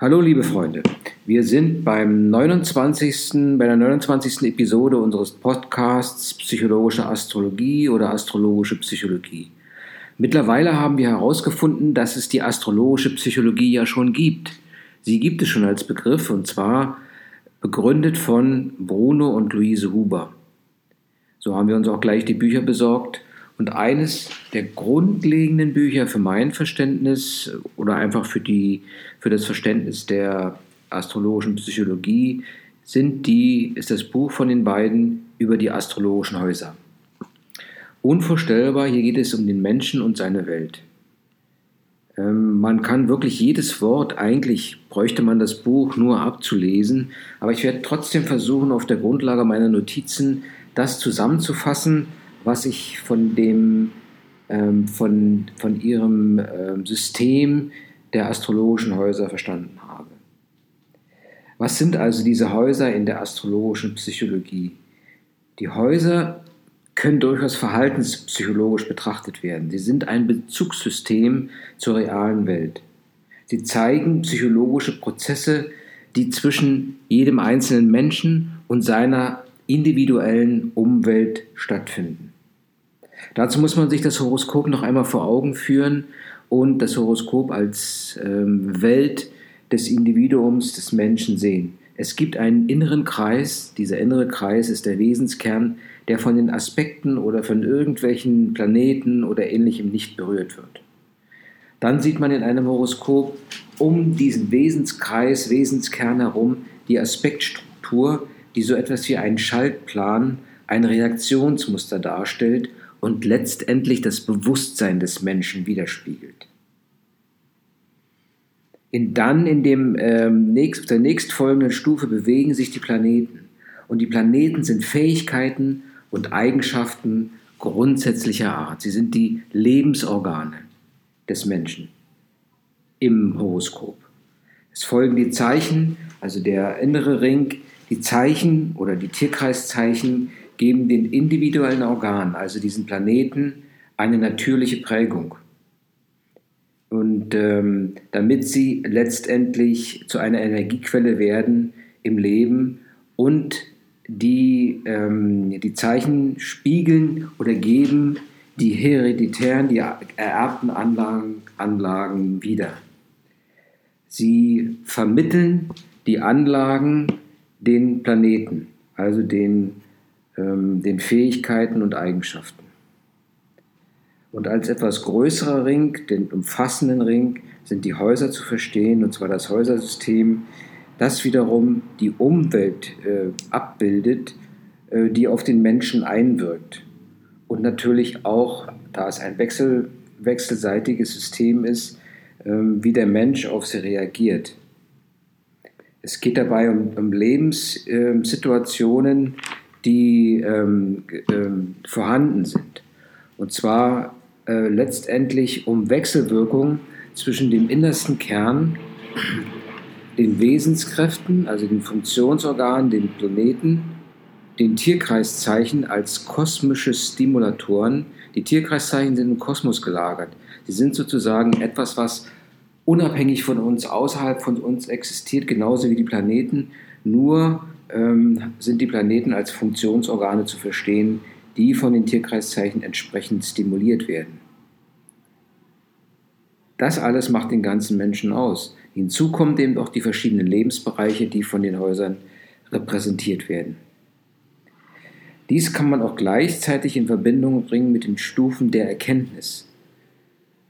Hallo liebe Freunde, wir sind beim 29. bei der 29. Episode unseres Podcasts Psychologische Astrologie oder Astrologische Psychologie. Mittlerweile haben wir herausgefunden, dass es die astrologische Psychologie ja schon gibt. Sie gibt es schon als Begriff und zwar begründet von Bruno und Luise Huber. So haben wir uns auch gleich die Bücher besorgt und eines der grundlegenden Bücher für mein Verständnis oder einfach für, die, für das Verständnis der astrologischen Psychologie sind die, ist das Buch von den beiden über die astrologischen Häuser. Unvorstellbar, hier geht es um den Menschen und seine Welt. Ähm, man kann wirklich jedes Wort, eigentlich bräuchte man das Buch nur abzulesen, aber ich werde trotzdem versuchen, auf der Grundlage meiner Notizen das zusammenzufassen, was ich von dem, ähm, von, von ihrem ähm, System der astrologischen Häuser verstanden habe. Was sind also diese Häuser in der astrologischen Psychologie? Die Häuser können durchaus verhaltenspsychologisch betrachtet werden. Sie sind ein Bezugssystem zur realen Welt. Sie zeigen psychologische Prozesse, die zwischen jedem einzelnen Menschen und seiner individuellen Umwelt stattfinden. Dazu muss man sich das Horoskop noch einmal vor Augen führen und das Horoskop als ähm, Welt des Individuums, des Menschen sehen. Es gibt einen inneren Kreis, dieser innere Kreis ist der Wesenskern, der von den Aspekten oder von irgendwelchen Planeten oder ähnlichem nicht berührt wird. Dann sieht man in einem Horoskop um diesen Wesenskreis, Wesenskern herum die Aspektstruktur, die so etwas wie einen Schaltplan, ein Reaktionsmuster darstellt und letztendlich das Bewusstsein des Menschen widerspiegelt. In dann in dem ähm, nächst, der nächstfolgenden Stufe bewegen sich die Planeten. Und die Planeten sind Fähigkeiten und Eigenschaften grundsätzlicher Art. Sie sind die Lebensorgane des Menschen im Horoskop. Es folgen die Zeichen, also der innere Ring, die Zeichen oder die Tierkreiszeichen, geben den individuellen Organen, also diesen Planeten, eine natürliche Prägung. Und ähm, damit sie letztendlich zu einer Energiequelle werden im Leben und die, ähm, die Zeichen spiegeln oder geben die hereditären, die ererbten Anlagen, Anlagen wieder. Sie vermitteln die Anlagen den Planeten, also den ähm, den Fähigkeiten und Eigenschaften. Und als etwas größerer Ring, den umfassenden Ring, sind die Häuser zu verstehen, und zwar das Häusersystem, das wiederum die Umwelt äh, abbildet, äh, die auf den Menschen einwirkt. Und natürlich auch, da es ein Wechsel, wechselseitiges System ist, äh, wie der Mensch auf sie reagiert. Es geht dabei um, um Lebenssituationen, die ähm, ähm, vorhanden sind. Und zwar äh, letztendlich um Wechselwirkung zwischen dem innersten Kern, den Wesenskräften, also den Funktionsorganen, den Planeten, den Tierkreiszeichen als kosmische Stimulatoren. Die Tierkreiszeichen sind im Kosmos gelagert. Sie sind sozusagen etwas, was unabhängig von uns, außerhalb von uns existiert, genauso wie die Planeten, nur ähm, sind die Planeten als Funktionsorgane zu verstehen, die von den Tierkreiszeichen entsprechend stimuliert werden. Das alles macht den ganzen Menschen aus. Hinzu kommen eben auch die verschiedenen Lebensbereiche, die von den Häusern repräsentiert werden. Dies kann man auch gleichzeitig in Verbindung bringen mit den Stufen der Erkenntnis.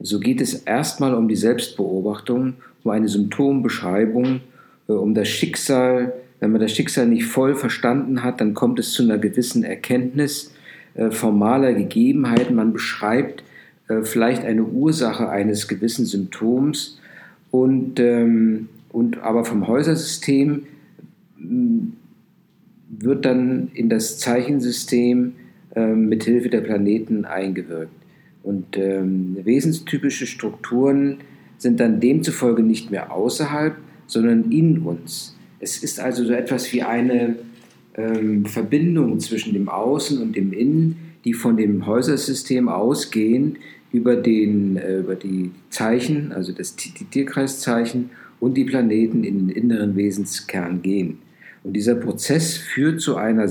So geht es erstmal um die Selbstbeobachtung, um eine Symptombeschreibung, äh, um das Schicksal, wenn man das Schicksal nicht voll verstanden hat, dann kommt es zu einer gewissen Erkenntnis äh, formaler Gegebenheiten. Man beschreibt äh, vielleicht eine Ursache eines gewissen Symptoms und, ähm, und aber vom Häusersystem mm, wird dann in das Zeichensystem äh, mit Hilfe der Planeten eingewirkt. Und ähm, wesenstypische Strukturen sind dann demzufolge nicht mehr außerhalb, sondern in uns. Es ist also so etwas wie eine ähm, Verbindung zwischen dem Außen und dem Innen, die von dem Häusersystem ausgehen über, den, äh, über die Zeichen, also das, die Tierkreiszeichen und die Planeten in den inneren Wesenskern gehen. Und dieser Prozess führt zu einer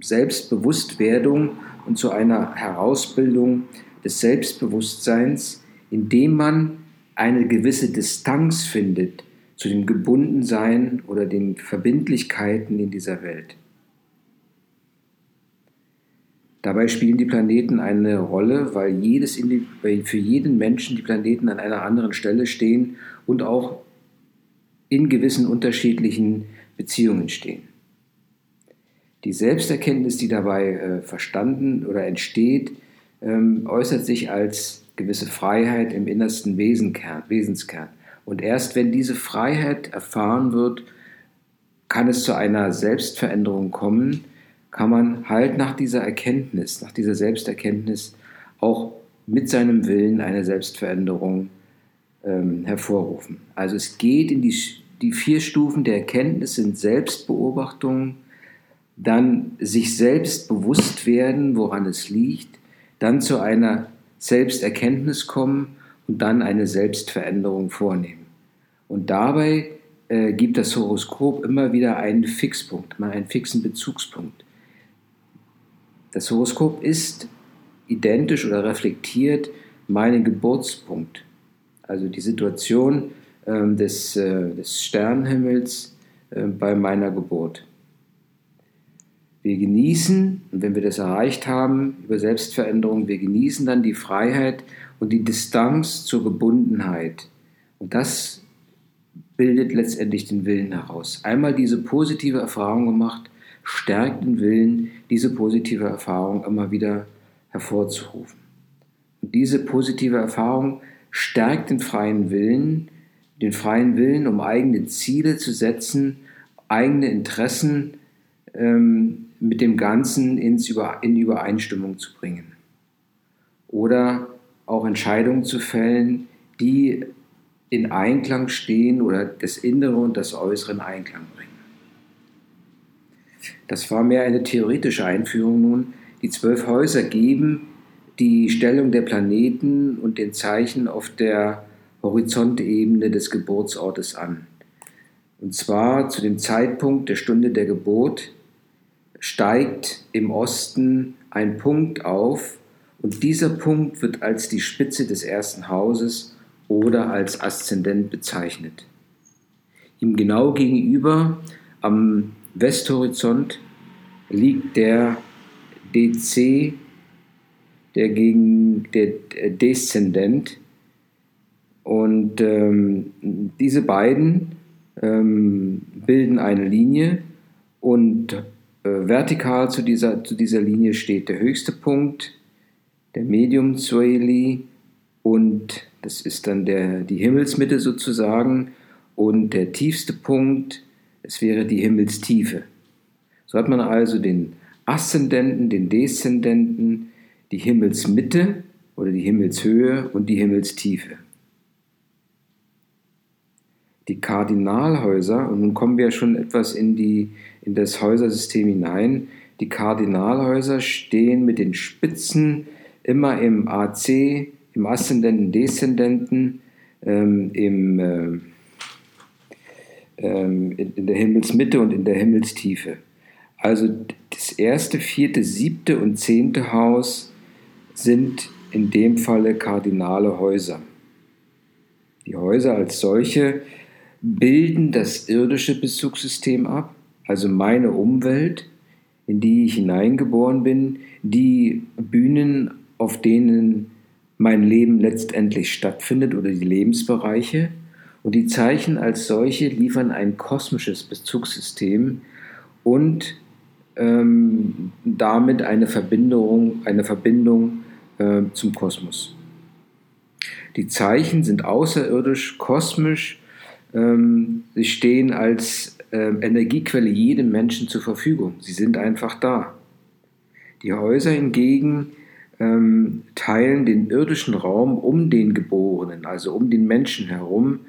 Selbstbewusstwerdung und zu einer Herausbildung des Selbstbewusstseins, indem man eine gewisse Distanz findet zu dem Gebundensein oder den Verbindlichkeiten in dieser Welt. Dabei spielen die Planeten eine Rolle, weil, jedes, weil für jeden Menschen die Planeten an einer anderen Stelle stehen und auch in gewissen unterschiedlichen Beziehungen stehen. Die Selbsterkenntnis, die dabei äh, verstanden oder entsteht, ähm, äußert sich als gewisse Freiheit im innersten Wesenkern, Wesenskern. Und erst wenn diese Freiheit erfahren wird, kann es zu einer Selbstveränderung kommen, kann man halt nach dieser Erkenntnis, nach dieser Selbsterkenntnis auch mit seinem Willen eine Selbstveränderung ähm, hervorrufen. Also es geht in die, die vier Stufen der Erkenntnis sind Selbstbeobachtung, dann sich selbst bewusst werden, woran es liegt, dann zu einer Selbsterkenntnis kommen und dann eine Selbstveränderung vornehmen. Und dabei äh, gibt das Horoskop immer wieder einen Fixpunkt, mal einen fixen Bezugspunkt. Das Horoskop ist identisch oder reflektiert meinen Geburtspunkt, also die Situation äh, des, äh, des Sternenhimmels äh, bei meiner Geburt. Wir genießen, und wenn wir das erreicht haben, über Selbstveränderung, wir genießen dann die Freiheit und die Distanz zur Gebundenheit. Und das bildet letztendlich den Willen heraus. Einmal diese positive Erfahrung gemacht, stärkt den Willen, diese positive Erfahrung immer wieder hervorzurufen. Und diese positive Erfahrung stärkt den freien Willen, den freien Willen, um eigene Ziele zu setzen, eigene Interessen ähm, mit dem Ganzen ins Über, in Übereinstimmung zu bringen. Oder auch Entscheidungen zu fällen, die in Einklang stehen oder das Innere und das Äußere in Einklang bringen. Das war mehr eine theoretische Einführung nun. Die zwölf Häuser geben die Stellung der Planeten und den Zeichen auf der Horizontebene des Geburtsortes an. Und zwar zu dem Zeitpunkt der Stunde der Geburt steigt im Osten ein Punkt auf und dieser Punkt wird als die Spitze des ersten Hauses oder als Aszendent bezeichnet. Ihm genau gegenüber am Westhorizont liegt der DC, der gegen der Deszendent. Und ähm, diese beiden ähm, bilden eine Linie und äh, vertikal zu dieser, zu dieser Linie steht der höchste Punkt, der Medium Zoeli und das ist dann der, die Himmelsmitte sozusagen und der tiefste Punkt es wäre die Himmelstiefe. So hat man also den Aszendenten, den Deszendenten, die Himmelsmitte oder die Himmelshöhe und die Himmelstiefe. Die Kardinalhäuser, und nun kommen wir schon etwas in, die, in das Häusersystem hinein, die Kardinalhäuser stehen mit den Spitzen immer im AC, im Aszendenten, Deszendenten, ähm, im äh, ähm, in der Himmelsmitte und in der Himmelstiefe. Also das erste, vierte, siebte und zehnte Haus sind in dem Falle kardinale Häuser. Die Häuser als solche bilden das irdische Bezugssystem ab, also meine Umwelt, in die ich hineingeboren bin, die Bühnen, auf denen mein Leben letztendlich stattfindet oder die Lebensbereiche und die Zeichen als solche liefern ein kosmisches Bezugssystem und ähm, damit eine Verbindung, eine Verbindung äh, zum Kosmos. Die Zeichen sind außerirdisch, kosmisch, ähm, sie stehen als äh, Energiequelle jedem Menschen zur Verfügung. Sie sind einfach da. Die Häuser hingegen ähm, teilen den irdischen Raum um den Geborenen, also um den Menschen herum,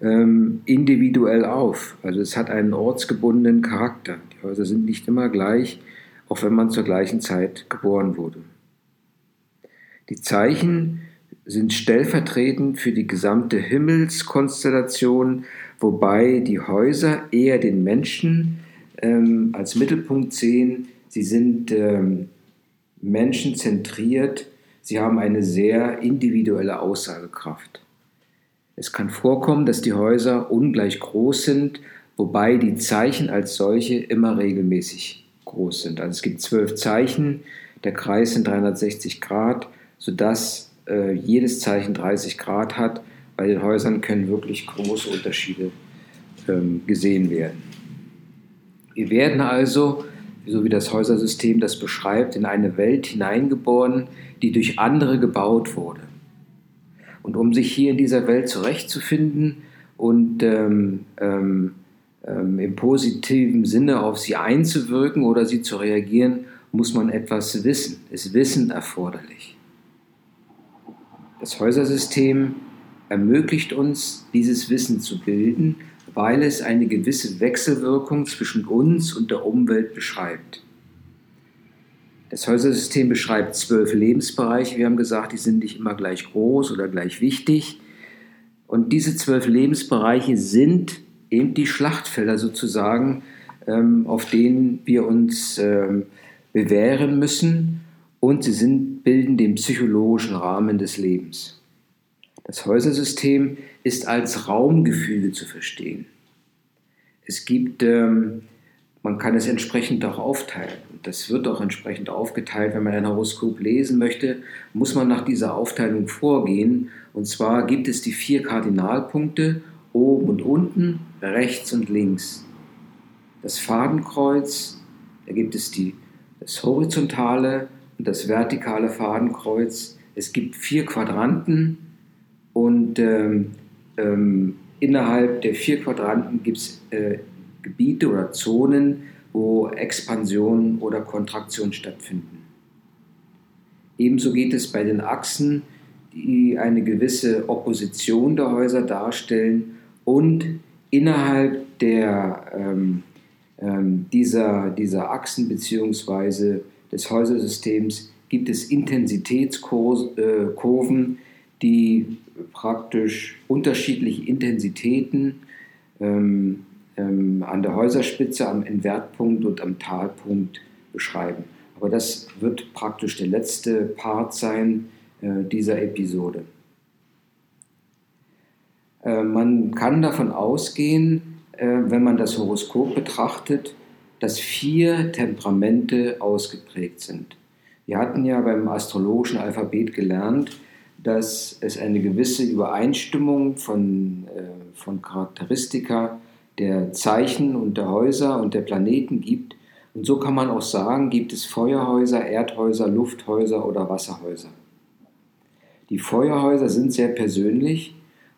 ähm, individuell auf. Also es hat einen ortsgebundenen Charakter. Die Häuser sind nicht immer gleich, auch wenn man zur gleichen Zeit geboren wurde. Die Zeichen sind stellvertretend für die gesamte Himmelskonstellation, wobei die Häuser eher den Menschen ähm, als Mittelpunkt sehen. Sie sind ähm, menschenzentriert, sie haben eine sehr individuelle Aussagekraft. Es kann vorkommen, dass die Häuser ungleich groß sind, wobei die Zeichen als solche immer regelmäßig groß sind. Also es gibt zwölf Zeichen, der Kreis sind 360 Grad, sodass äh, jedes Zeichen 30 Grad hat. Bei den Häusern können wirklich große Unterschiede ähm, gesehen werden. Wir werden also, so wie das Häusersystem das beschreibt, in eine Welt hineingeboren, die durch andere gebaut wurde. Und um sich hier in dieser Welt zurechtzufinden und ähm, ähm, ähm, im positiven Sinne auf sie einzuwirken oder sie zu reagieren, muss man etwas wissen, ist Wissen erforderlich. Das Häusersystem ermöglicht uns, dieses Wissen zu bilden, weil es eine gewisse Wechselwirkung zwischen uns und der Umwelt beschreibt. Das Häusersystem beschreibt zwölf Lebensbereiche. Wir haben gesagt, die sind nicht immer gleich groß oder gleich wichtig. Und diese zwölf Lebensbereiche sind eben die Schlachtfelder sozusagen, ähm, auf denen wir uns ähm, bewähren müssen und sie sind, bilden den psychologischen Rahmen des Lebens. Das Häusersystem ist als Raumgefüge zu verstehen. Es gibt, ähm, man kann es entsprechend auch aufteilen. Das wird auch entsprechend aufgeteilt. Wenn man ein Horoskop lesen möchte, muss man nach dieser Aufteilung vorgehen. Und zwar gibt es die vier Kardinalpunkte oben und unten, rechts und links. Das Fadenkreuz, da gibt es die das horizontale und das vertikale Fadenkreuz. Es gibt vier Quadranten und ähm, ähm, innerhalb der vier Quadranten gibt es äh, Gebiete oder Zonen, wo Expansion oder Kontraktion stattfinden. Ebenso geht es bei den Achsen, die eine gewisse Opposition der Häuser darstellen und innerhalb der ähm, ähm, dieser, dieser Achsen bzw. des Häusersystems gibt es Intensitätskurven, die praktisch unterschiedliche Intensitäten ähm, ähm, an der Häuserspitze, am Entwertpunkt und am Talpunkt beschreiben. Aber das wird praktisch der letzte Part sein äh, dieser Episode. Äh, man kann davon ausgehen, äh, wenn man das Horoskop betrachtet, dass vier Temperamente ausgeprägt sind. Wir hatten ja beim astrologischen Alphabet gelernt, dass es eine gewisse Übereinstimmung von, äh, von Charakteristika der Zeichen und der Häuser und der Planeten gibt. Und so kann man auch sagen, gibt es Feuerhäuser, Erdhäuser, Lufthäuser oder Wasserhäuser. Die Feuerhäuser sind sehr persönlich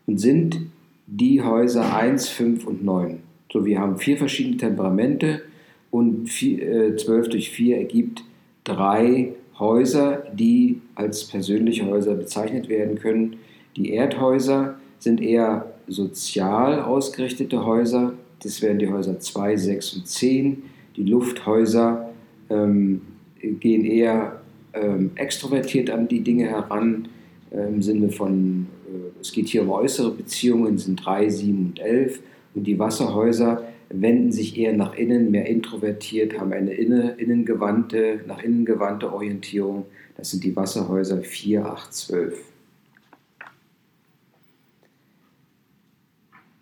und sind die Häuser 1, 5 und 9. So, wir haben vier verschiedene Temperamente und vier, äh, 12 durch 4 ergibt drei Häuser, die als persönliche Häuser bezeichnet werden können. Die Erdhäuser sind eher sozial ausgerichtete Häuser. Das wären die Häuser 2, 6 und 10. Die Lufthäuser ähm, gehen eher ähm, extrovertiert an die Dinge heran, äh, im Sinne von äh, es geht hier um äußere Beziehungen, sind 3, 7 und 11. Und die Wasserhäuser wenden sich eher nach innen, mehr introvertiert, haben eine innengewandte, nach innen gewandte Orientierung. Das sind die Wasserhäuser 4, 8, 12.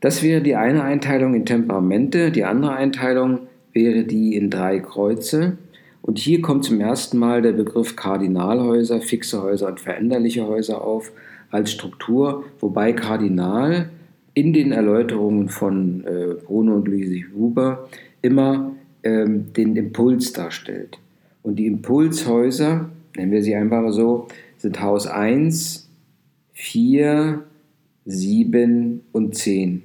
Das wäre die eine Einteilung in Temperamente. Die andere Einteilung wäre die in drei Kreuze. Und hier kommt zum ersten Mal der Begriff Kardinalhäuser, fixe Häuser und veränderliche Häuser auf als Struktur, wobei Kardinal in den Erläuterungen von äh, Bruno und Luisi Huber immer ähm, den Impuls darstellt. Und die Impulshäuser, nennen wir sie einfach so, sind Haus 1, 4, 7 und 10.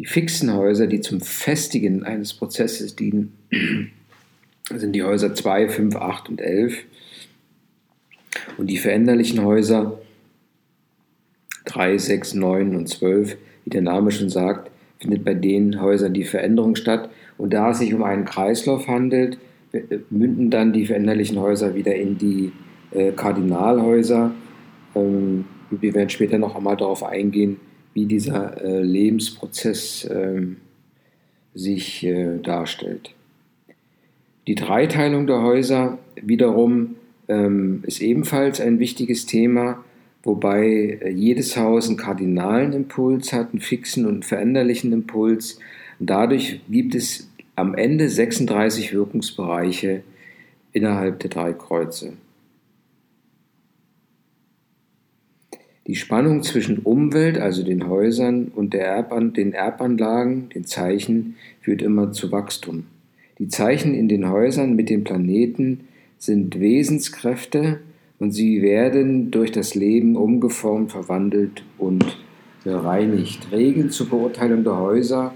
Die fixen Häuser, die zum Festigen eines Prozesses dienen, sind die Häuser 2, 5, 8 und 11. Und die veränderlichen Häuser 3, 6, 9 und 12, wie der Name schon sagt, findet bei den Häusern die Veränderung statt. Und da es sich um einen Kreislauf handelt, münden dann die veränderlichen Häuser wieder in die äh, Kardinalhäuser. Ähm, wir werden später noch einmal darauf eingehen, wie dieser äh, Lebensprozess äh, sich äh, darstellt. Die Dreiteilung der Häuser wiederum ähm, ist ebenfalls ein wichtiges Thema, wobei äh, jedes Haus einen kardinalen Impuls hat, einen fixen und veränderlichen Impuls. Dadurch gibt es am Ende 36 Wirkungsbereiche innerhalb der drei Kreuze. Die Spannung zwischen Umwelt, also den Häusern, und Erban den Erbanlagen, den Zeichen, führt immer zu Wachstum. Die Zeichen in den Häusern mit den Planeten sind Wesenskräfte und sie werden durch das Leben umgeformt, verwandelt und bereinigt. Regeln zur Beurteilung der Häuser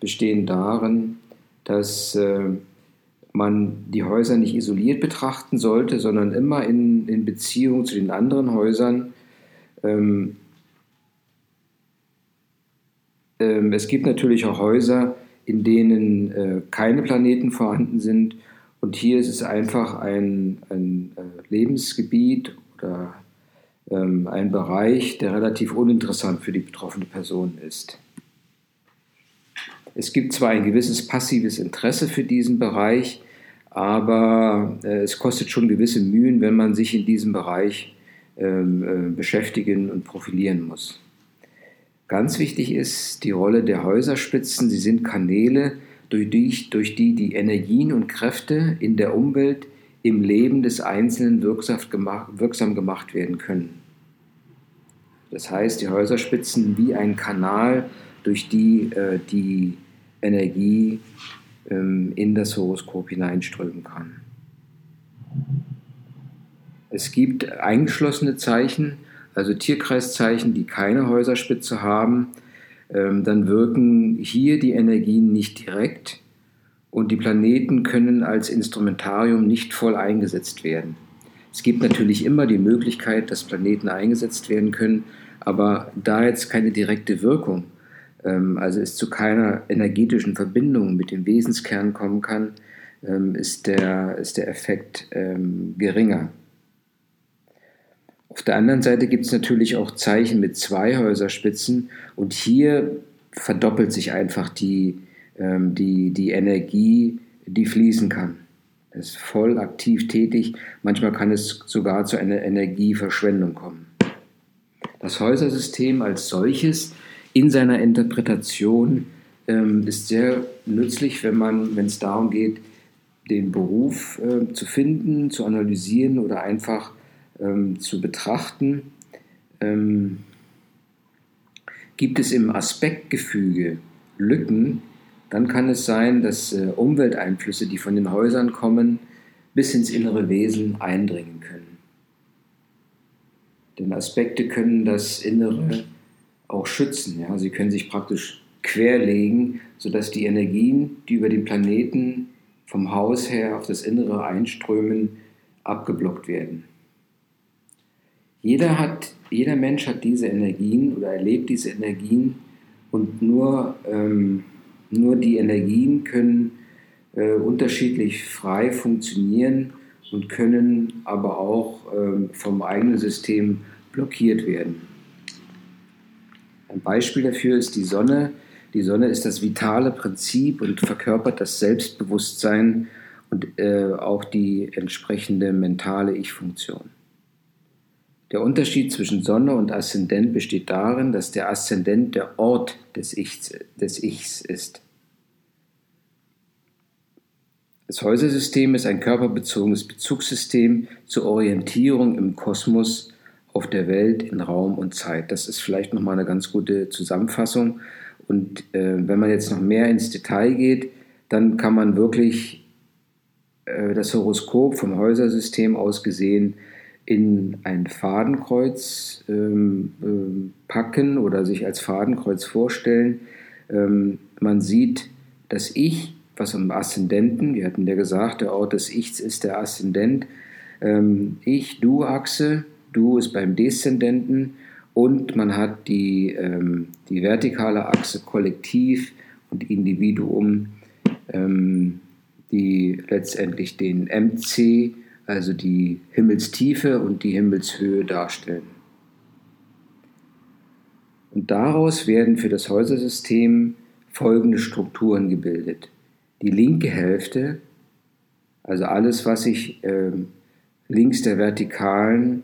bestehen darin, dass äh, man die Häuser nicht isoliert betrachten sollte, sondern immer in, in Beziehung zu den anderen Häusern ähm, ähm, es gibt natürlich auch Häuser, in denen äh, keine Planeten vorhanden sind. Und hier ist es einfach ein, ein äh, Lebensgebiet oder ähm, ein Bereich, der relativ uninteressant für die betroffene Person ist. Es gibt zwar ein gewisses passives Interesse für diesen Bereich, aber äh, es kostet schon gewisse Mühen, wenn man sich in diesem Bereich ähm, äh, beschäftigen und profilieren muss. Ganz wichtig ist die Rolle der Häuserspitzen. Sie sind Kanäle, durch die, durch die die Energien und Kräfte in der Umwelt im Leben des Einzelnen wirksam gemacht werden können. Das heißt, die Häuserspitzen wie ein Kanal, durch die äh, die Energie ähm, in das Horoskop hineinströmen kann. Es gibt eingeschlossene Zeichen, also Tierkreiszeichen, die keine Häuserspitze haben. Ähm, dann wirken hier die Energien nicht direkt und die Planeten können als Instrumentarium nicht voll eingesetzt werden. Es gibt natürlich immer die Möglichkeit, dass Planeten eingesetzt werden können, aber da jetzt keine direkte Wirkung, ähm, also es zu keiner energetischen Verbindung mit dem Wesenskern kommen kann, ähm, ist, der, ist der Effekt geringer. Auf der anderen Seite gibt es natürlich auch Zeichen mit zwei Häuserspitzen und hier verdoppelt sich einfach die, ähm, die, die Energie, die fließen kann. Es ist voll aktiv tätig, manchmal kann es sogar zu einer Energieverschwendung kommen. Das Häusersystem als solches in seiner Interpretation ähm, ist sehr nützlich, wenn es darum geht, den Beruf äh, zu finden, zu analysieren oder einfach ähm, zu betrachten, ähm, gibt es im Aspektgefüge Lücken, dann kann es sein, dass äh, Umwelteinflüsse, die von den Häusern kommen, bis ins innere Wesen eindringen können. Denn Aspekte können das Innere auch schützen. Ja? Sie können sich praktisch querlegen, sodass die Energien, die über den Planeten vom Haus her auf das Innere einströmen, abgeblockt werden. Jeder, hat, jeder Mensch hat diese Energien oder erlebt diese Energien und nur, ähm, nur die Energien können äh, unterschiedlich frei funktionieren und können aber auch ähm, vom eigenen System blockiert werden. Ein Beispiel dafür ist die Sonne. Die Sonne ist das vitale Prinzip und verkörpert das Selbstbewusstsein und äh, auch die entsprechende mentale Ich-Funktion. Der Unterschied zwischen Sonne und Aszendent besteht darin, dass der Aszendent der Ort des Ichs, des Ichs ist. Das Häusersystem ist ein körperbezogenes Bezugssystem zur Orientierung im Kosmos, auf der Welt, in Raum und Zeit. Das ist vielleicht nochmal eine ganz gute Zusammenfassung. Und äh, wenn man jetzt noch mehr ins Detail geht, dann kann man wirklich äh, das Horoskop vom Häusersystem aus gesehen in ein Fadenkreuz ähm, ähm, packen oder sich als Fadenkreuz vorstellen. Ähm, man sieht das Ich, was am Aszendenten, wir hatten ja gesagt, der Ort des Ichs ist der Aszendent. Ähm, ich, Du-Achse, Du ist beim Deszendenten und man hat die, ähm, die vertikale Achse Kollektiv und Individuum, ähm, die letztendlich den MC also die Himmelstiefe und die Himmelshöhe darstellen. Und daraus werden für das Häusersystem folgende Strukturen gebildet. Die linke Hälfte, also alles, was sich äh, links der vertikalen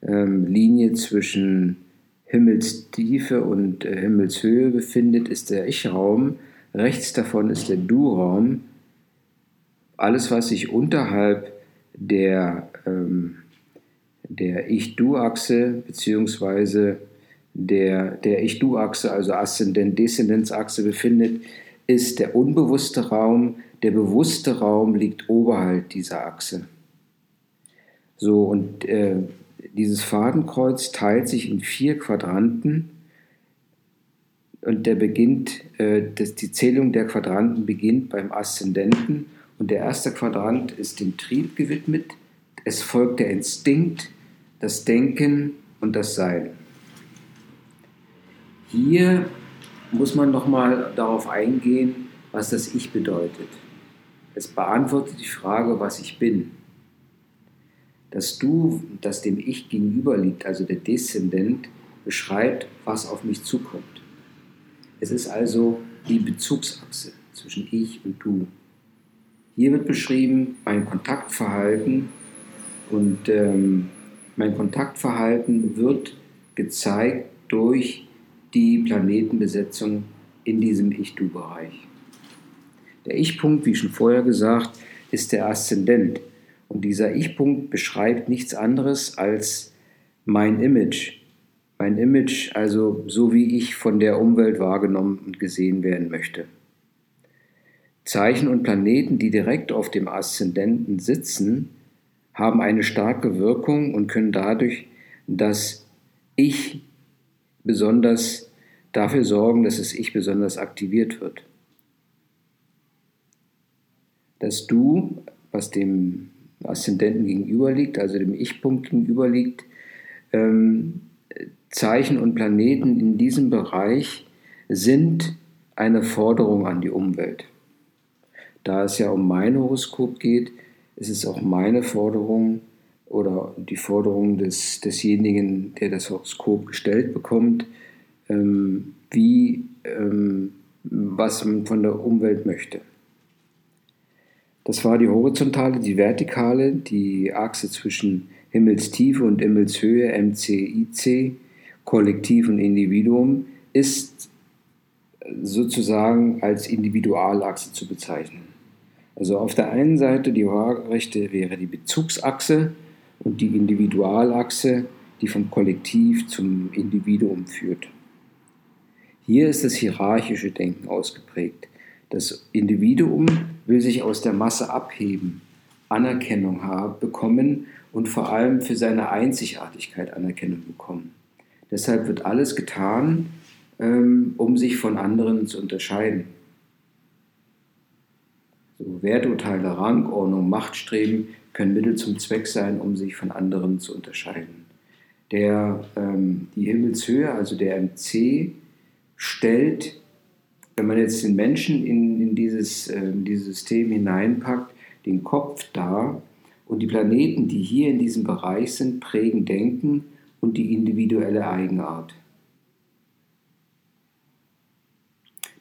äh, Linie zwischen Himmelstiefe und äh, Himmelshöhe befindet, ist der Ich-Raum. Rechts davon ist der Du-Raum. Alles, was sich unterhalb der, ähm, der Ich-Du-Achse beziehungsweise der, der Ich-Du-Achse, also Aszendent-Deszendenz-Achse befindet, ist der unbewusste Raum. Der bewusste Raum liegt oberhalb dieser Achse. So, und äh, dieses Fadenkreuz teilt sich in vier Quadranten und der beginnt, äh, das, die Zählung der Quadranten beginnt beim Aszendenten und der erste Quadrant ist dem Trieb gewidmet. Es folgt der Instinkt, das Denken und das Sein. Hier muss man nochmal darauf eingehen, was das Ich bedeutet. Es beantwortet die Frage, was ich bin. Das Du, das dem Ich gegenüber liegt, also der Deszendent, beschreibt, was auf mich zukommt. Es ist also die Bezugsachse zwischen Ich und Du. Hier wird beschrieben mein Kontaktverhalten und ähm, mein Kontaktverhalten wird gezeigt durch die Planetenbesetzung in diesem Ich-Du-Bereich. Der Ich-Punkt, wie schon vorher gesagt, ist der Aszendent. Und dieser Ich-Punkt beschreibt nichts anderes als mein Image. Mein Image, also so wie ich von der Umwelt wahrgenommen und gesehen werden möchte. Zeichen und Planeten, die direkt auf dem Aszendenten sitzen, haben eine starke Wirkung und können dadurch, dass ich besonders dafür sorgen, dass es Ich besonders aktiviert wird. Das Du, was dem Aszendenten gegenüberliegt, also dem Ich-Punkt gegenüberliegt, ähm, Zeichen und Planeten in diesem Bereich sind eine Forderung an die Umwelt. Da es ja um mein Horoskop geht, ist es auch meine Forderung oder die Forderung des, desjenigen, der das Horoskop gestellt bekommt, ähm, wie, ähm, was man von der Umwelt möchte. Das war die horizontale, die vertikale, die Achse zwischen Himmelstiefe und Himmelshöhe, MCIC, Kollektiv und Individuum, ist sozusagen als Individualachse zu bezeichnen. Also auf der einen Seite die Waagerechte wäre die Bezugsachse und die Individualachse, die vom Kollektiv zum Individuum führt. Hier ist das hierarchische Denken ausgeprägt. Das Individuum will sich aus der Masse abheben, Anerkennung haben, bekommen und vor allem für seine Einzigartigkeit Anerkennung bekommen. Deshalb wird alles getan, ähm, um sich von anderen zu unterscheiden. So Werturteile, Rangordnung, Machtstreben können Mittel zum Zweck sein, um sich von anderen zu unterscheiden. Der, ähm, die Himmelshöhe, also der MC, stellt wenn man jetzt den Menschen in, in dieses, äh, dieses System hineinpackt, den Kopf dar und die Planeten, die hier in diesem Bereich sind, prägen Denken und die individuelle Eigenart.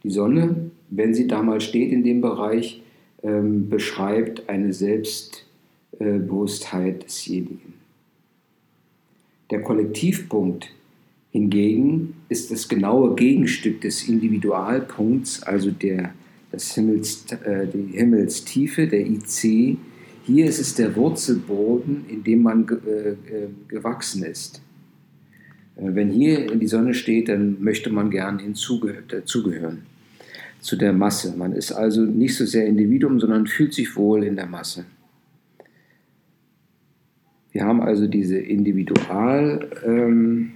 Die Sonne, wenn sie da mal steht in dem Bereich, ähm, beschreibt eine Selbstbewusstheit desjenigen. Der Kollektivpunkt Hingegen ist das genaue Gegenstück des Individualpunkts, also der, das Himmels, äh, die Himmelstiefe, der IC. Hier ist es der Wurzelboden, in dem man äh, äh, gewachsen ist. Äh, wenn hier die Sonne steht, dann möchte man gern dazugehören zu der Masse. Man ist also nicht so sehr Individuum, sondern fühlt sich wohl in der Masse. Wir haben also diese Individual. Ähm,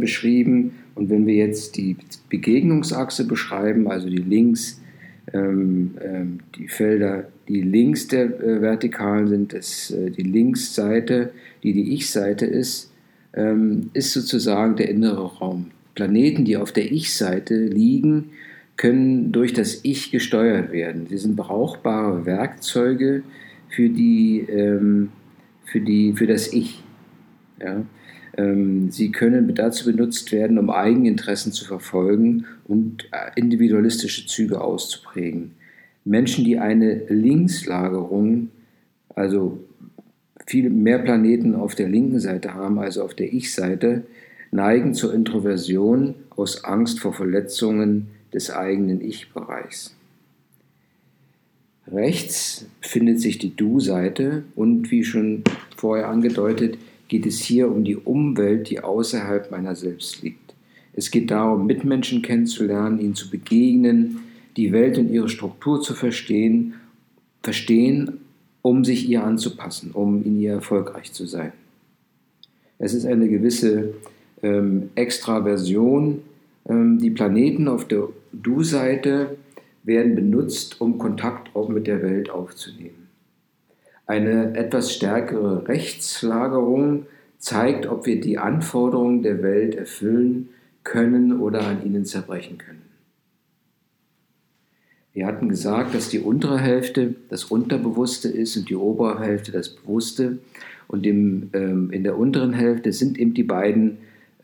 beschrieben. Und wenn wir jetzt die Begegnungsachse beschreiben, also die links, ähm, ähm, die Felder, die links der äh, Vertikalen sind, ist äh, die Linksseite, die die Ich-Seite ist, ähm, ist sozusagen der innere Raum. Planeten, die auf der Ich-Seite liegen, können durch das Ich gesteuert werden. Sie sind brauchbare Werkzeuge für, die, ähm, für, die, für das Ich. Ja? Ähm, sie können dazu benutzt werden, um Eigeninteressen zu verfolgen und äh, individualistische Züge auszuprägen. Menschen, die eine Linkslagerung, also viel mehr Planeten auf der linken Seite haben, also auf der Ich-Seite, neigen zur Introversion aus Angst vor Verletzungen des eigenen Ich-Bereichs. Rechts findet sich die Du-Seite und wie schon vorher angedeutet, geht es hier um die Umwelt, die außerhalb meiner selbst liegt. Es geht darum, Mitmenschen kennenzulernen, ihnen zu begegnen, die Welt und ihre Struktur zu verstehen, verstehen, um sich ihr anzupassen, um in ihr erfolgreich zu sein. Es ist eine gewisse ähm, Extraversion. Ähm, die Planeten auf der Du-Seite werden benutzt, um Kontakt auch mit der Welt aufzunehmen. Eine etwas stärkere Rechtslagerung zeigt, ob wir die Anforderungen der Welt erfüllen können oder an ihnen zerbrechen können. Wir hatten gesagt, dass die untere Hälfte das Unterbewusste ist und die obere Hälfte das Bewusste. Und im, ähm, in der unteren Hälfte sind eben die beiden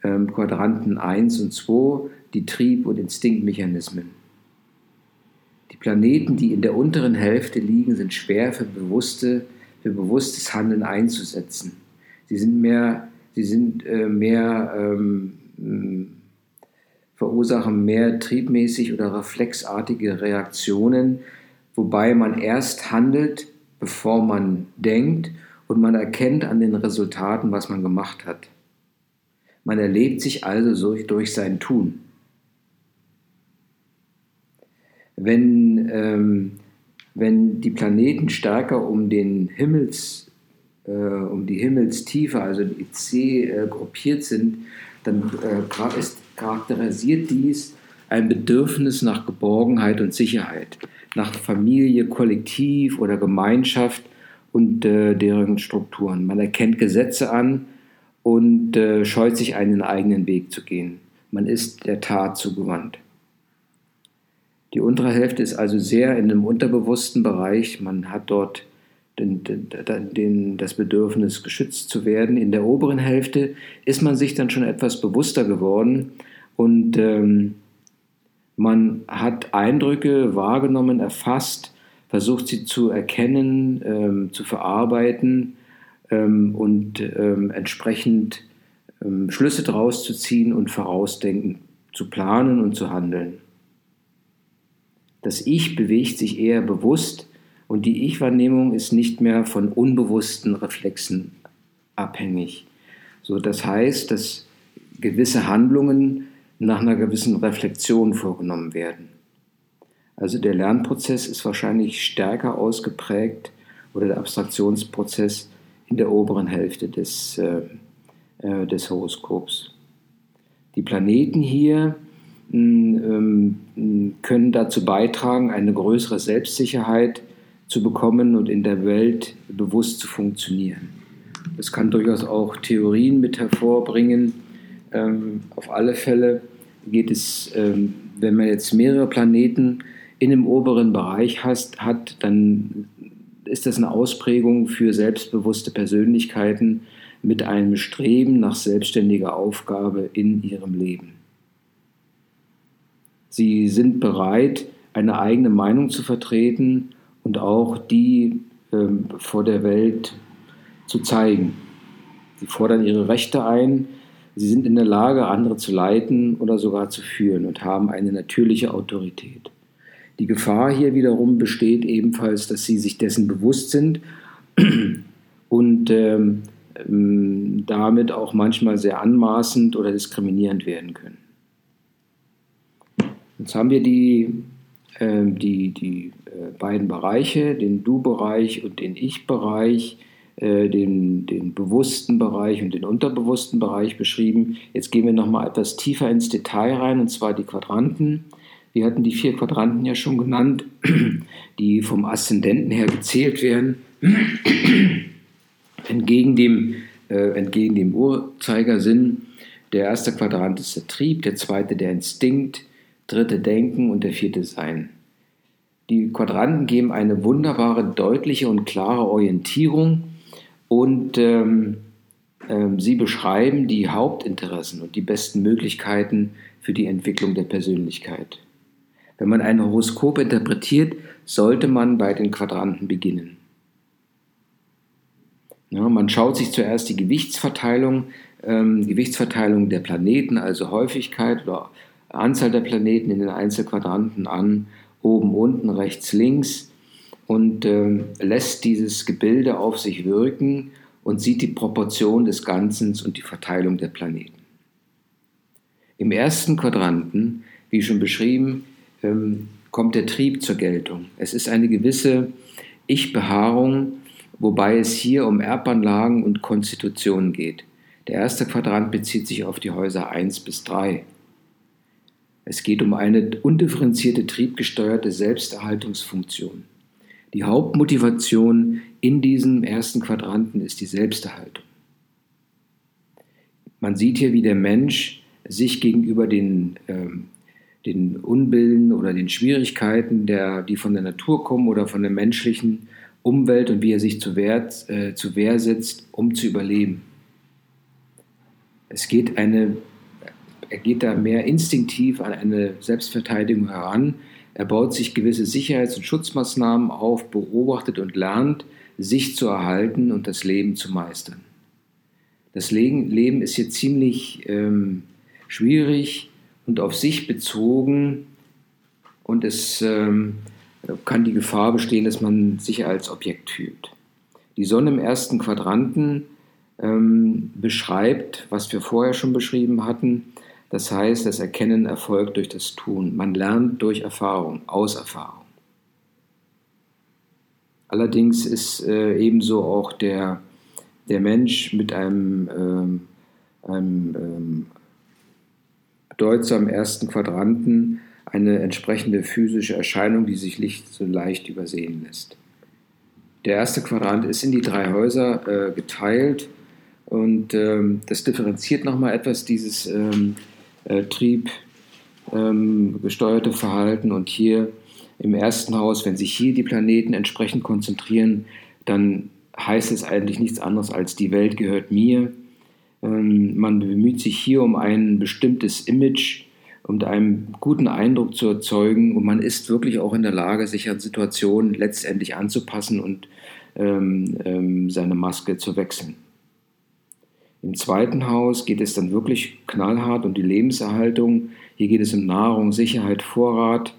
ähm, Quadranten 1 und 2, die Trieb- und Instinktmechanismen. Die Planeten, die in der unteren Hälfte liegen, sind schwer für bewusste für bewusstes Handeln einzusetzen. Sie sind mehr, sie sind äh, mehr ähm, verursachen mehr triebmäßig oder reflexartige Reaktionen, wobei man erst handelt, bevor man denkt und man erkennt an den Resultaten, was man gemacht hat. Man erlebt sich also so durch sein Tun. Wenn ähm, wenn die Planeten stärker um den Himmels, äh, um die Himmelstiefe, also die C, äh, gruppiert sind, dann äh, ist, charakterisiert dies ein Bedürfnis nach Geborgenheit und Sicherheit, nach Familie, Kollektiv oder Gemeinschaft und äh, deren Strukturen. Man erkennt Gesetze an und äh, scheut sich einen eigenen Weg zu gehen. Man ist der Tat zugewandt. Die untere Hälfte ist also sehr in einem unterbewussten Bereich. Man hat dort den, den, den, das Bedürfnis, geschützt zu werden. In der oberen Hälfte ist man sich dann schon etwas bewusster geworden und ähm, man hat Eindrücke wahrgenommen, erfasst, versucht sie zu erkennen, ähm, zu verarbeiten ähm, und ähm, entsprechend ähm, Schlüsse daraus zu ziehen und vorausdenken, zu planen und zu handeln. Das Ich bewegt sich eher bewusst und die Ich-Wahrnehmung ist nicht mehr von unbewussten Reflexen abhängig. So, das heißt, dass gewisse Handlungen nach einer gewissen Reflexion vorgenommen werden. Also der Lernprozess ist wahrscheinlich stärker ausgeprägt oder der Abstraktionsprozess in der oberen Hälfte des, äh, äh des Horoskops. Die Planeten hier ähm, können dazu beitragen, eine größere Selbstsicherheit zu bekommen und in der Welt bewusst zu funktionieren. Das kann durchaus auch Theorien mit hervorbringen. Ähm, auf alle Fälle geht es, ähm, wenn man jetzt mehrere Planeten in dem oberen Bereich hat, dann ist das eine Ausprägung für selbstbewusste Persönlichkeiten mit einem Streben nach selbstständiger Aufgabe in ihrem Leben. Sie sind bereit, eine eigene Meinung zu vertreten und auch die ähm, vor der Welt zu zeigen. Sie fordern ihre Rechte ein, sie sind in der Lage, andere zu leiten oder sogar zu führen und haben eine natürliche Autorität. Die Gefahr hier wiederum besteht ebenfalls, dass sie sich dessen bewusst sind und ähm, ähm damit auch manchmal sehr anmaßend oder diskriminierend werden können. Jetzt haben wir die, äh, die, die äh, beiden Bereiche, den Du-Bereich und den Ich-Bereich, äh, den, den bewussten Bereich und den unterbewussten Bereich beschrieben. Jetzt gehen wir nochmal etwas tiefer ins Detail rein, und zwar die Quadranten. Wir hatten die vier Quadranten ja schon genannt, die vom Aszendenten her gezählt werden. entgegen, dem, äh, entgegen dem Uhrzeigersinn. Der erste Quadrant ist der Trieb, der zweite der Instinkt, dritte Denken und der vierte Sein. Die Quadranten geben eine wunderbare, deutliche und klare Orientierung und ähm, ähm, sie beschreiben die Hauptinteressen und die besten Möglichkeiten für die Entwicklung der Persönlichkeit. Wenn man ein Horoskop interpretiert, sollte man bei den Quadranten beginnen. Ja, man schaut sich zuerst die Gewichtsverteilung, ähm, Gewichtsverteilung der Planeten, also Häufigkeit oder Anzahl der Planeten in den Einzelquadranten an, oben, unten, rechts, links und äh, lässt dieses Gebilde auf sich wirken und sieht die Proportion des Ganzen und die Verteilung der Planeten. Im ersten Quadranten, wie schon beschrieben, ähm, kommt der Trieb zur Geltung. Es ist eine gewisse Ich-Behaarung, wobei es hier um Erbanlagen und Konstitutionen geht. Der erste Quadrant bezieht sich auf die Häuser 1 bis 3. Es geht um eine undifferenzierte triebgesteuerte Selbsterhaltungsfunktion. Die Hauptmotivation in diesem ersten Quadranten ist die Selbsterhaltung. Man sieht hier, wie der Mensch sich gegenüber den, ähm, den Unbilden oder den Schwierigkeiten, der, die von der Natur kommen oder von der menschlichen Umwelt und wie er sich zu Wehr, äh, zu Wehr setzt, um zu überleben. Es geht eine er geht da mehr instinktiv an eine Selbstverteidigung heran. Er baut sich gewisse Sicherheits- und Schutzmaßnahmen auf, beobachtet und lernt, sich zu erhalten und das Leben zu meistern. Das Leben ist hier ziemlich ähm, schwierig und auf sich bezogen und es ähm, kann die Gefahr bestehen, dass man sich als Objekt fühlt. Die Sonne im ersten Quadranten ähm, beschreibt, was wir vorher schon beschrieben hatten, das heißt, das Erkennen erfolgt durch das Tun. Man lernt durch Erfahrung, aus Erfahrung. Allerdings ist äh, ebenso auch der, der Mensch mit einem, ähm, einem ähm, bedeutsamen ersten Quadranten eine entsprechende physische Erscheinung, die sich nicht so leicht übersehen lässt. Der erste Quadrant ist in die drei Häuser äh, geteilt und ähm, das differenziert nochmal etwas dieses ähm, äh, Trieb ähm, Verhalten. Und hier im ersten Haus, wenn sich hier die Planeten entsprechend konzentrieren, dann heißt es eigentlich nichts anderes als die Welt gehört mir. Ähm, man bemüht sich hier um ein bestimmtes Image, um einen guten Eindruck zu erzeugen und man ist wirklich auch in der Lage, sich an Situationen letztendlich anzupassen und ähm, ähm, seine Maske zu wechseln. Im zweiten Haus geht es dann wirklich knallhart um die Lebenserhaltung. Hier geht es um Nahrung, Sicherheit, Vorrat,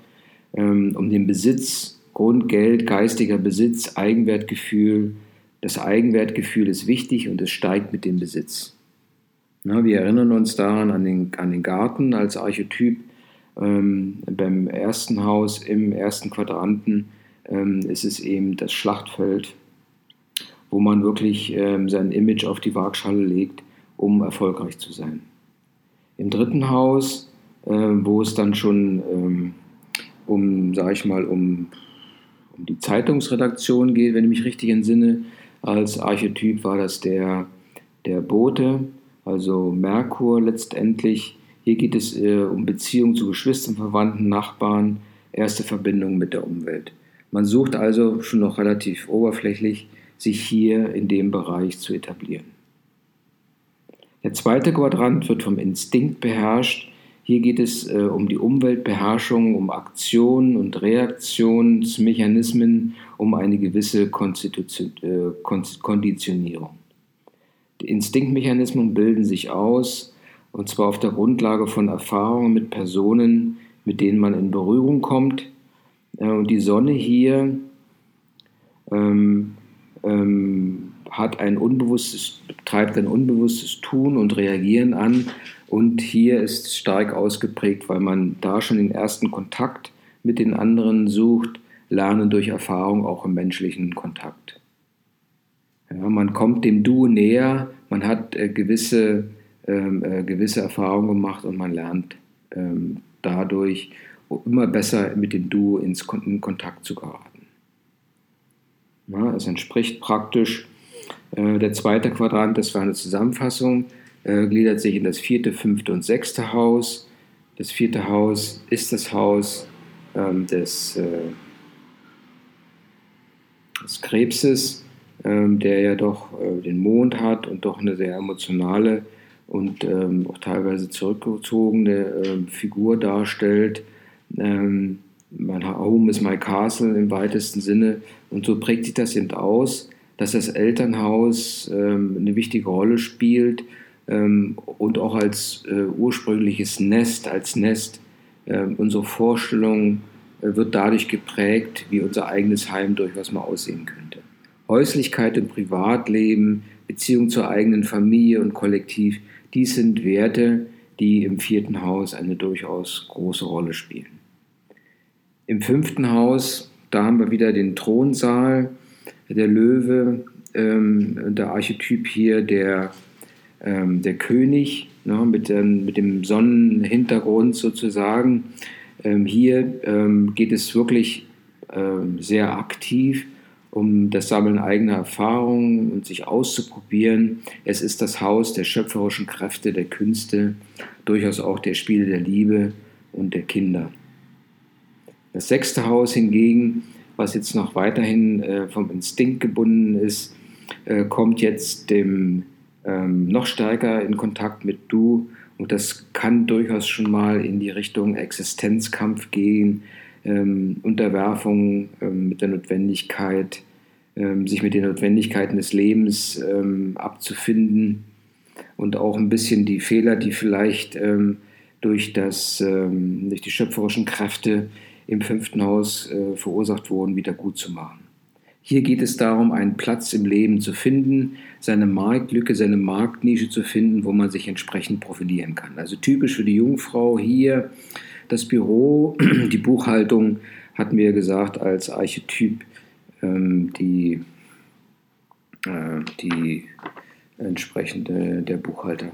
ähm, um den Besitz, Grundgeld, geistiger Besitz, Eigenwertgefühl. Das Eigenwertgefühl ist wichtig und es steigt mit dem Besitz. Na, wir erinnern uns daran an den, an den Garten als Archetyp. Ähm, beim ersten Haus, im ersten Quadranten, ähm, ist es eben das Schlachtfeld wo man wirklich ähm, sein Image auf die Waagschale legt, um erfolgreich zu sein. Im dritten Haus, äh, wo es dann schon ähm, um, sage ich mal, um, um die Zeitungsredaktion geht, wenn ich mich richtig entsinne, als Archetyp war das der, der Bote, also Merkur letztendlich. Hier geht es äh, um Beziehungen zu Geschwistern, Verwandten, Nachbarn, erste Verbindungen mit der Umwelt. Man sucht also schon noch relativ oberflächlich sich hier in dem Bereich zu etablieren. Der zweite Quadrant wird vom Instinkt beherrscht. Hier geht es äh, um die Umweltbeherrschung, um Aktionen und Reaktionsmechanismen, um eine gewisse Konstitution, äh, Konditionierung. Die Instinktmechanismen bilden sich aus, und zwar auf der Grundlage von Erfahrungen mit Personen, mit denen man in Berührung kommt. Äh, und die Sonne hier ähm, ähm, hat ein unbewusstes, treibt ein unbewusstes Tun und Reagieren an. Und hier ist stark ausgeprägt, weil man da schon den ersten Kontakt mit den anderen sucht, Lernen durch Erfahrung auch im menschlichen Kontakt. Ja, man kommt dem Du näher, man hat äh, gewisse, ähm, äh, gewisse Erfahrungen gemacht und man lernt ähm, dadurch immer besser mit dem Du ins, in Kontakt zu geraten. Ja, es entspricht praktisch äh, der zweite Quadrant, das war eine Zusammenfassung, äh, gliedert sich in das vierte, fünfte und sechste Haus. Das vierte Haus ist das Haus ähm, des, äh, des Krebses ähm, der ja doch äh, den Mond hat und doch eine sehr emotionale und ähm, auch teilweise zurückgezogene ähm, Figur darstellt. Mein Home is my castle im weitesten Sinne. Und so prägt sich das eben aus, dass das Elternhaus eine wichtige Rolle spielt und auch als äh, ursprüngliches Nest, als Nest. Unsere Vorstellung äh, wird dadurch geprägt, wie unser eigenes Heim durchaus mal aussehen könnte. Häuslichkeit und Privatleben, Beziehung zur eigenen Familie und Kollektiv, dies sind Werte, die im vierten Haus eine durchaus große Rolle spielen. Im fünften Haus, da haben wir wieder den Thronsaal, der Löwe, ähm, der Archetyp hier, der, ähm, der König, ne, mit, dem, mit dem Sonnenhintergrund sozusagen. Ähm, hier ähm, geht es wirklich ähm, sehr aktiv um das Sammeln eigener Erfahrungen und sich auszuprobieren. Es ist das Haus der schöpferischen Kräfte, der Künste, durchaus auch der Spiele der Liebe und der Kinder. Das sechste Haus hingegen, was jetzt noch weiterhin äh, vom Instinkt gebunden ist, äh, kommt jetzt dem ähm, noch stärker in Kontakt mit Du und das kann durchaus schon mal in die Richtung Existenzkampf gehen, ähm, Unterwerfung ähm, mit der Notwendigkeit, ähm, sich mit den Notwendigkeiten des Lebens ähm, abzufinden und auch ein bisschen die Fehler, die vielleicht ähm, durch, das, durch die schöpferischen Kräfte im fünften Haus äh, verursacht wurden, wieder gut zu machen. Hier geht es darum, einen Platz im Leben zu finden, seine Marktlücke, seine Marktnische zu finden, wo man sich entsprechend profilieren kann. Also typisch für die Jungfrau hier das Büro, die Buchhaltung hatten wir gesagt als Archetyp ähm, die, äh, die entsprechende der Buchhalter.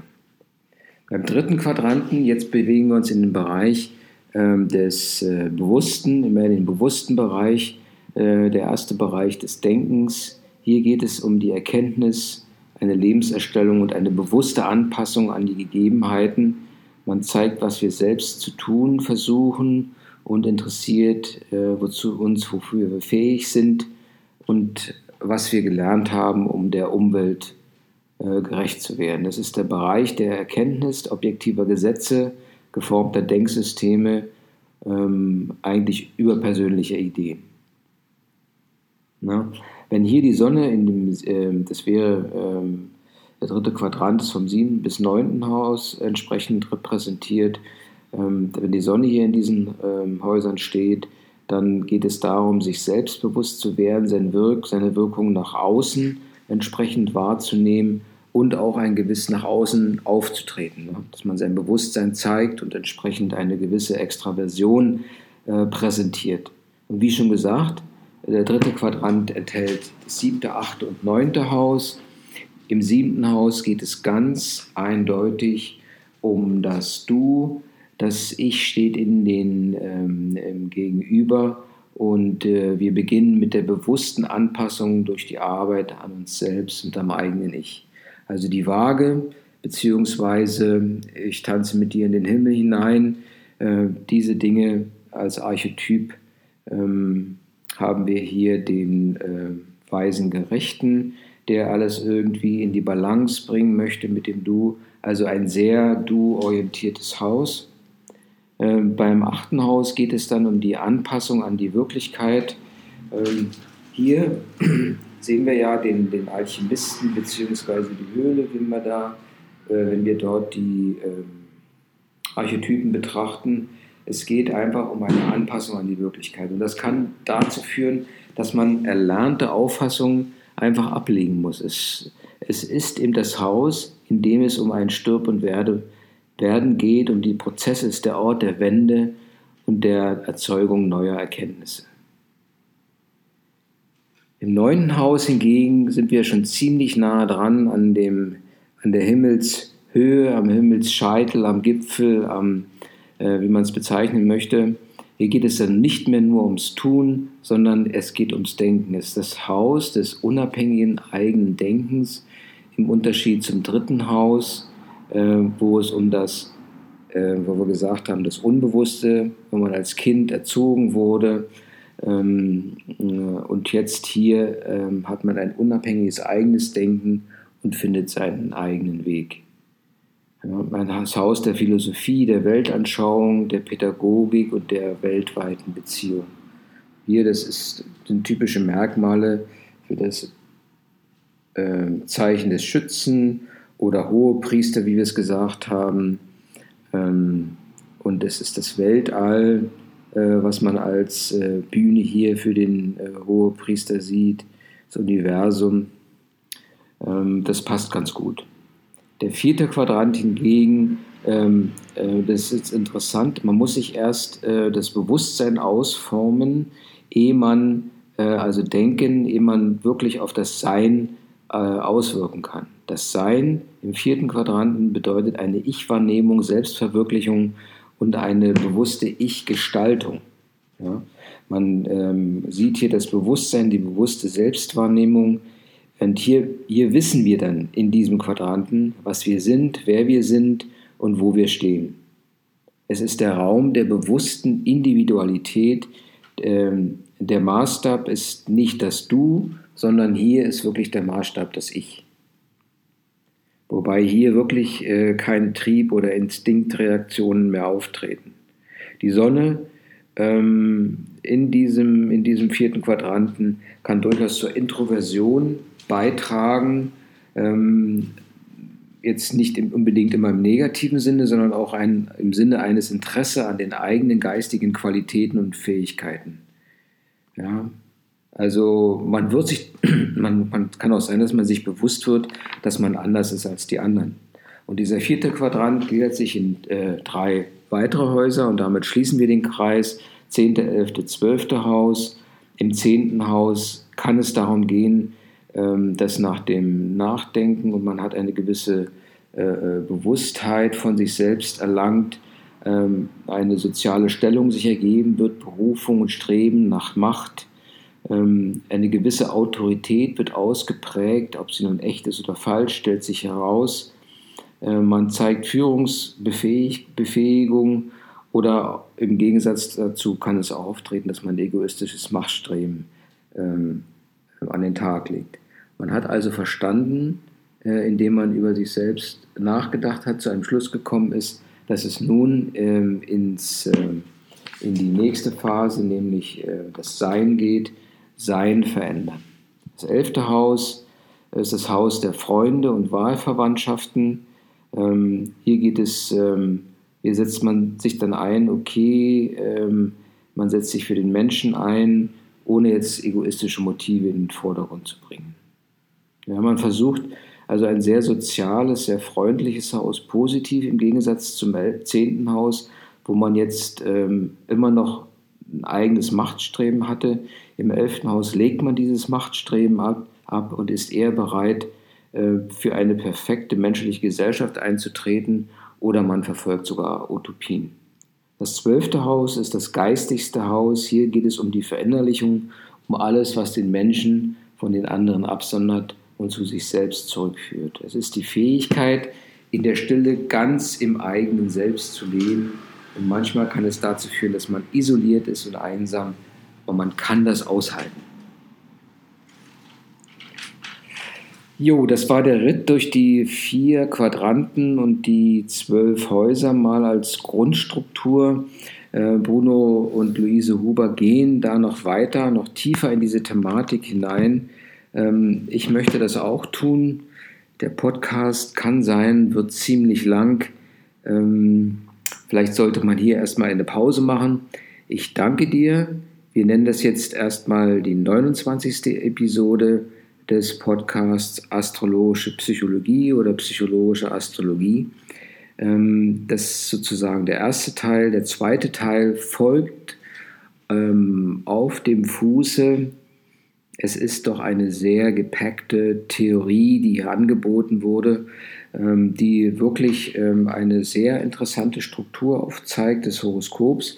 Beim dritten Quadranten, jetzt bewegen wir uns in den Bereich ähm, des äh, Bewussten, immer in den bewussten Bereich, äh, der erste Bereich des Denkens. Hier geht es um die Erkenntnis, eine Lebenserstellung und eine bewusste Anpassung an die Gegebenheiten. Man zeigt, was wir selbst zu tun versuchen und interessiert, äh, wozu uns, wofür wir fähig sind und was wir gelernt haben, um der Umwelt gerecht zu werden. Das ist der Bereich der Erkenntnis objektiver Gesetze, geformter Denksysteme, ähm, eigentlich überpersönliche Ideen. Na? Wenn hier die Sonne in dem, äh, das wäre ähm, der dritte Quadrant ist vom siebten bis neunten Haus entsprechend repräsentiert, ähm, wenn die Sonne hier in diesen ähm, Häusern steht, dann geht es darum, sich selbstbewusst zu werden, sein Wirk, seine Wirkung nach außen entsprechend wahrzunehmen und auch ein gewiss nach außen aufzutreten, ne? dass man sein Bewusstsein zeigt und entsprechend eine gewisse Extraversion äh, präsentiert. Und wie schon gesagt, der dritte Quadrant enthält das siebte, achte und neunte Haus. Im siebten Haus geht es ganz eindeutig um das Du. Das Ich steht in den ähm, Gegenüber und äh, wir beginnen mit der bewussten Anpassung durch die Arbeit an uns selbst und am eigenen Ich. Also die Waage, beziehungsweise ich tanze mit dir in den Himmel hinein. Äh, diese Dinge als Archetyp ähm, haben wir hier den äh, weisen Gerechten, der alles irgendwie in die Balance bringen möchte mit dem Du. Also ein sehr Du-orientiertes Haus. Äh, beim achten Haus geht es dann um die Anpassung an die Wirklichkeit. Ähm, hier sehen wir ja den, den Alchemisten bzw. die Höhle, wenn wir da, äh, wenn wir dort die äh, Archetypen betrachten. Es geht einfach um eine Anpassung an die Wirklichkeit. Und das kann dazu führen, dass man erlernte Auffassungen einfach ablegen muss. Es, es ist eben das Haus, in dem es um ein Stirb und Werde, Werden geht, um die Prozesse, ist der Ort der Wende und der Erzeugung neuer Erkenntnisse. Im neunten Haus hingegen sind wir schon ziemlich nah dran an, dem, an der Himmelshöhe, am Himmelsscheitel, am Gipfel, am, äh, wie man es bezeichnen möchte. Hier geht es dann nicht mehr nur ums Tun, sondern es geht ums Denken. Es ist das Haus des unabhängigen eigenen Denkens im Unterschied zum dritten Haus, äh, wo es um das, äh, wo wir gesagt haben, das Unbewusste, wo man als Kind erzogen wurde, Ähm, äh, und jetzt hier ähm, hat man ein unabhängiges eigenes Denken und findet seinen eigenen Weg. Das Haus der Philosophie, der Weltanschauung, der Pädagogik und der weltweiten Beziehung. Hier, das ist, sind typische Merkmale für das äh, Zeichen des Schützen oder hohe Priester, wie wir es gesagt haben. Ähm, und es ist das Weltall, äh, was man als äh, Bühne hier für den äh, Hohepriester sieht, das Universum. Ähm, das passt ganz gut. Der vierte Quadrant hingegen, ähm, äh, das ist interessant, man muss sich erst äh, das Bewusstsein ausformen, ehe man, äh, also denken, ehe man wirklich auf das Sein äh, auswirken kann. Das Sein im vierten Quadranten bedeutet eine Ich-Wahrnehmung, Selbstverwirklichung und eine bewusste Ich-Gestaltung. Ja? Man ähm, sieht hier das Bewusstsein, die bewusste Selbstwahrnehmung, und hier, hier wissen wir dann in diesem Quadranten, was wir sind, wer wir sind und wo wir stehen. Es ist der Raum der bewussten Individualität. Ähm, der Maßstab ist nicht das Du, sondern hier ist wirklich der Maßstab das Ich. Wobei hier wirklich äh, kein Trieb oder Instinktreaktionen mehr auftreten. Die Sonne ähm, in, diesem, in diesem vierten Quadranten kann durchaus zur Introversion beitragen, ähm, jetzt nicht unbedingt immer im negativen Sinne, sondern auch ein, im Sinne eines Interesse an den eigenen geistigen Qualitäten und Fähigkeiten. Ja, also man wird sich, man, man kann auch sein, dass man sich bewusst wird, dass man anders ist als die anderen. Und dieser vierte Quadrant gliedert sich in äh, drei weitere Häuser und damit schließen wir den Kreis. Zehnte, elfte, zwölfte Haus. Im zehnten Haus kann es darum gehen, ähm, dass nach dem Nachdenken und man hat eine gewisse äh, äh, Bewusstheit von sich selbst erlangt, ähm, eine soziale Stellung sich ergeben wird, Berufung und Streben nach Macht, ähm, eine gewisse Autorität wird ausgeprägt, ob sie nun echt ist oder falsch, stellt sich heraus. Äh, man zeigt Führungsbefähigung oder im Gegensatz dazu kann es auch auftreten, dass man egoistisches Machtstreben an den Tag legt. Man hat also verstanden, äh, indem man über sich selbst nachgedacht hat, zu einem Schluss gekommen ist, dass es nun ähm, ins, äh, in die nächste Phase, nämlich äh, das Sein geht, Sein verändern. Das elfte Haus ist das Haus der Freunde und Wahlverwandtschaften. Ähm, hier geht es, ähm, hier setzt man sich dann ein, okay, ähm, man setzt sich für den Menschen ein, ohne jetzt egoistische Motive in den Vordergrund zu bringen. Ja, man versucht also ein sehr soziales, sehr freundliches Haus, positiv im Gegensatz zum zehnten Haus, wo man jetzt ähm, immer noch ein eigenes Machtstreben hatte. Im elften Haus legt man dieses Machtstreben ab, ab und ist eher bereit, äh, für eine perfekte menschliche Gesellschaft einzutreten oder man verfolgt sogar Utopien. Das zwölfte Haus ist das geistigste Haus. Hier geht es um die Verinnerlichung, um alles, was den Menschen von den anderen absondert und zu sich selbst zurückführt. Es ist die Fähigkeit, in der Stille ganz im eigenen Selbst zu leben. Und manchmal kann es dazu führen, dass man isoliert ist und einsam, aber man kann das aushalten. Jo, das war der Ritt durch die vier Quadranten und die zwölf Häuser mal als Grundstruktur. Äh, Bruno und Luise Huber gehen da noch weiter, noch tiefer in diese Thematik hinein. Ähm, ich möchte das auch tun. Der Podcast kann sein, wird ziemlich lang. Ähm, vielleicht sollte man hier erstmal eine Pause machen. Ich danke dir. Wir nennen das jetzt erstmal die 29. Episode des Podcasts Astrologische Psychologie oder Psychologische Astrologie. Ähm, das ist sozusagen der erste Teil. Der zweite Teil folgt auf dem Fuße es ist doch eine sehr gepackte Theorie, die hier angeboten wurde, ähm, die wirklich ähm, eine sehr interessante Struktur aufzeigt des Horoskops.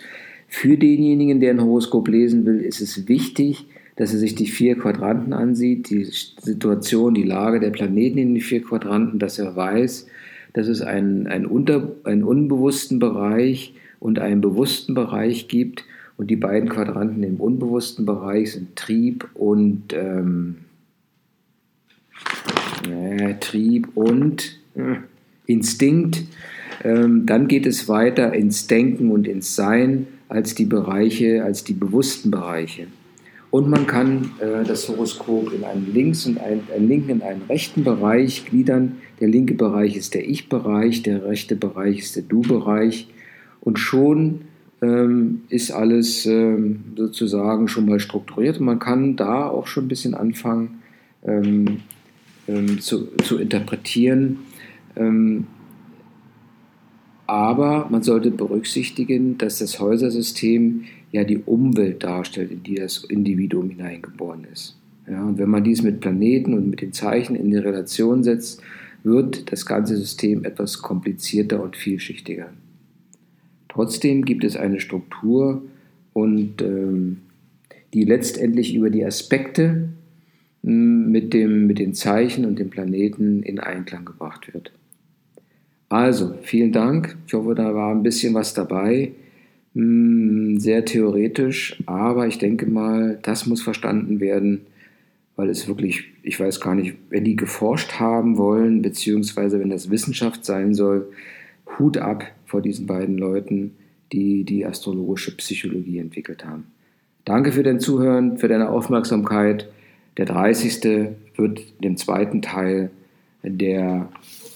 Für denjenigen, der ein Horoskop lesen will, ist es wichtig, dass er sich die vier Quadranten ansieht, die Situation, die Lage der Planeten in den vier Quadranten, dass er weiß, dass es einen, einen, unter, einen unbewussten Bereich und einen bewussten Bereich gibt Und die beiden Quadranten im unbewussten Bereich sind Trieb und ähm, äh, Trieb und äh, Instinkt. Ähm, dann geht es weiter ins Denken und ins Sein als die Bereiche, als die bewussten Bereiche. Und man kann äh, das Horoskop in einen links und einen, einen linken und einen rechten Bereich gliedern. Der linke Bereich ist der Ich-Bereich, der rechte Bereich ist der Du-Bereich. Und schon ähm, ist alles ähm, sozusagen schon mal strukturiert. Und man kann da auch schon ein bisschen anfangen ähm, ähm zu, zu interpretieren. Ähm, aber man sollte berücksichtigen, dass das Häusersystem ja die Umwelt darstellt, in die das Individuum hineingeboren ist. Ja, und wenn man dies mit Planeten und mit den Zeichen in die Relation setzt, wird das ganze System etwas komplizierter und vielschichtiger. Trotzdem gibt es eine Struktur und ähm, die letztendlich über die Aspekte hm, mit, dem, mit den Zeichen und den Planeten in Einklang gebracht wird. Also, vielen Dank. Ich hoffe, da war ein bisschen was dabei. Hm, sehr theoretisch, aber ich denke mal, das muss verstanden werden, weil es wirklich, ich weiß gar nicht, wenn die geforscht haben wollen, beziehungsweise wenn das Wissenschaft sein soll, Hut ab vor diesen beiden Leuten, die die astrologische Psychologie entwickelt haben. Danke für dein Zuhören, für deine Aufmerksamkeit. Der 30. wird dem zweiten Teil der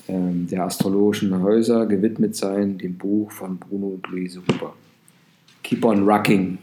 ähm, der astrologischen Häuser gewidmet sein, dem Buch von Bruno und Luise Huber. Keep on rocking!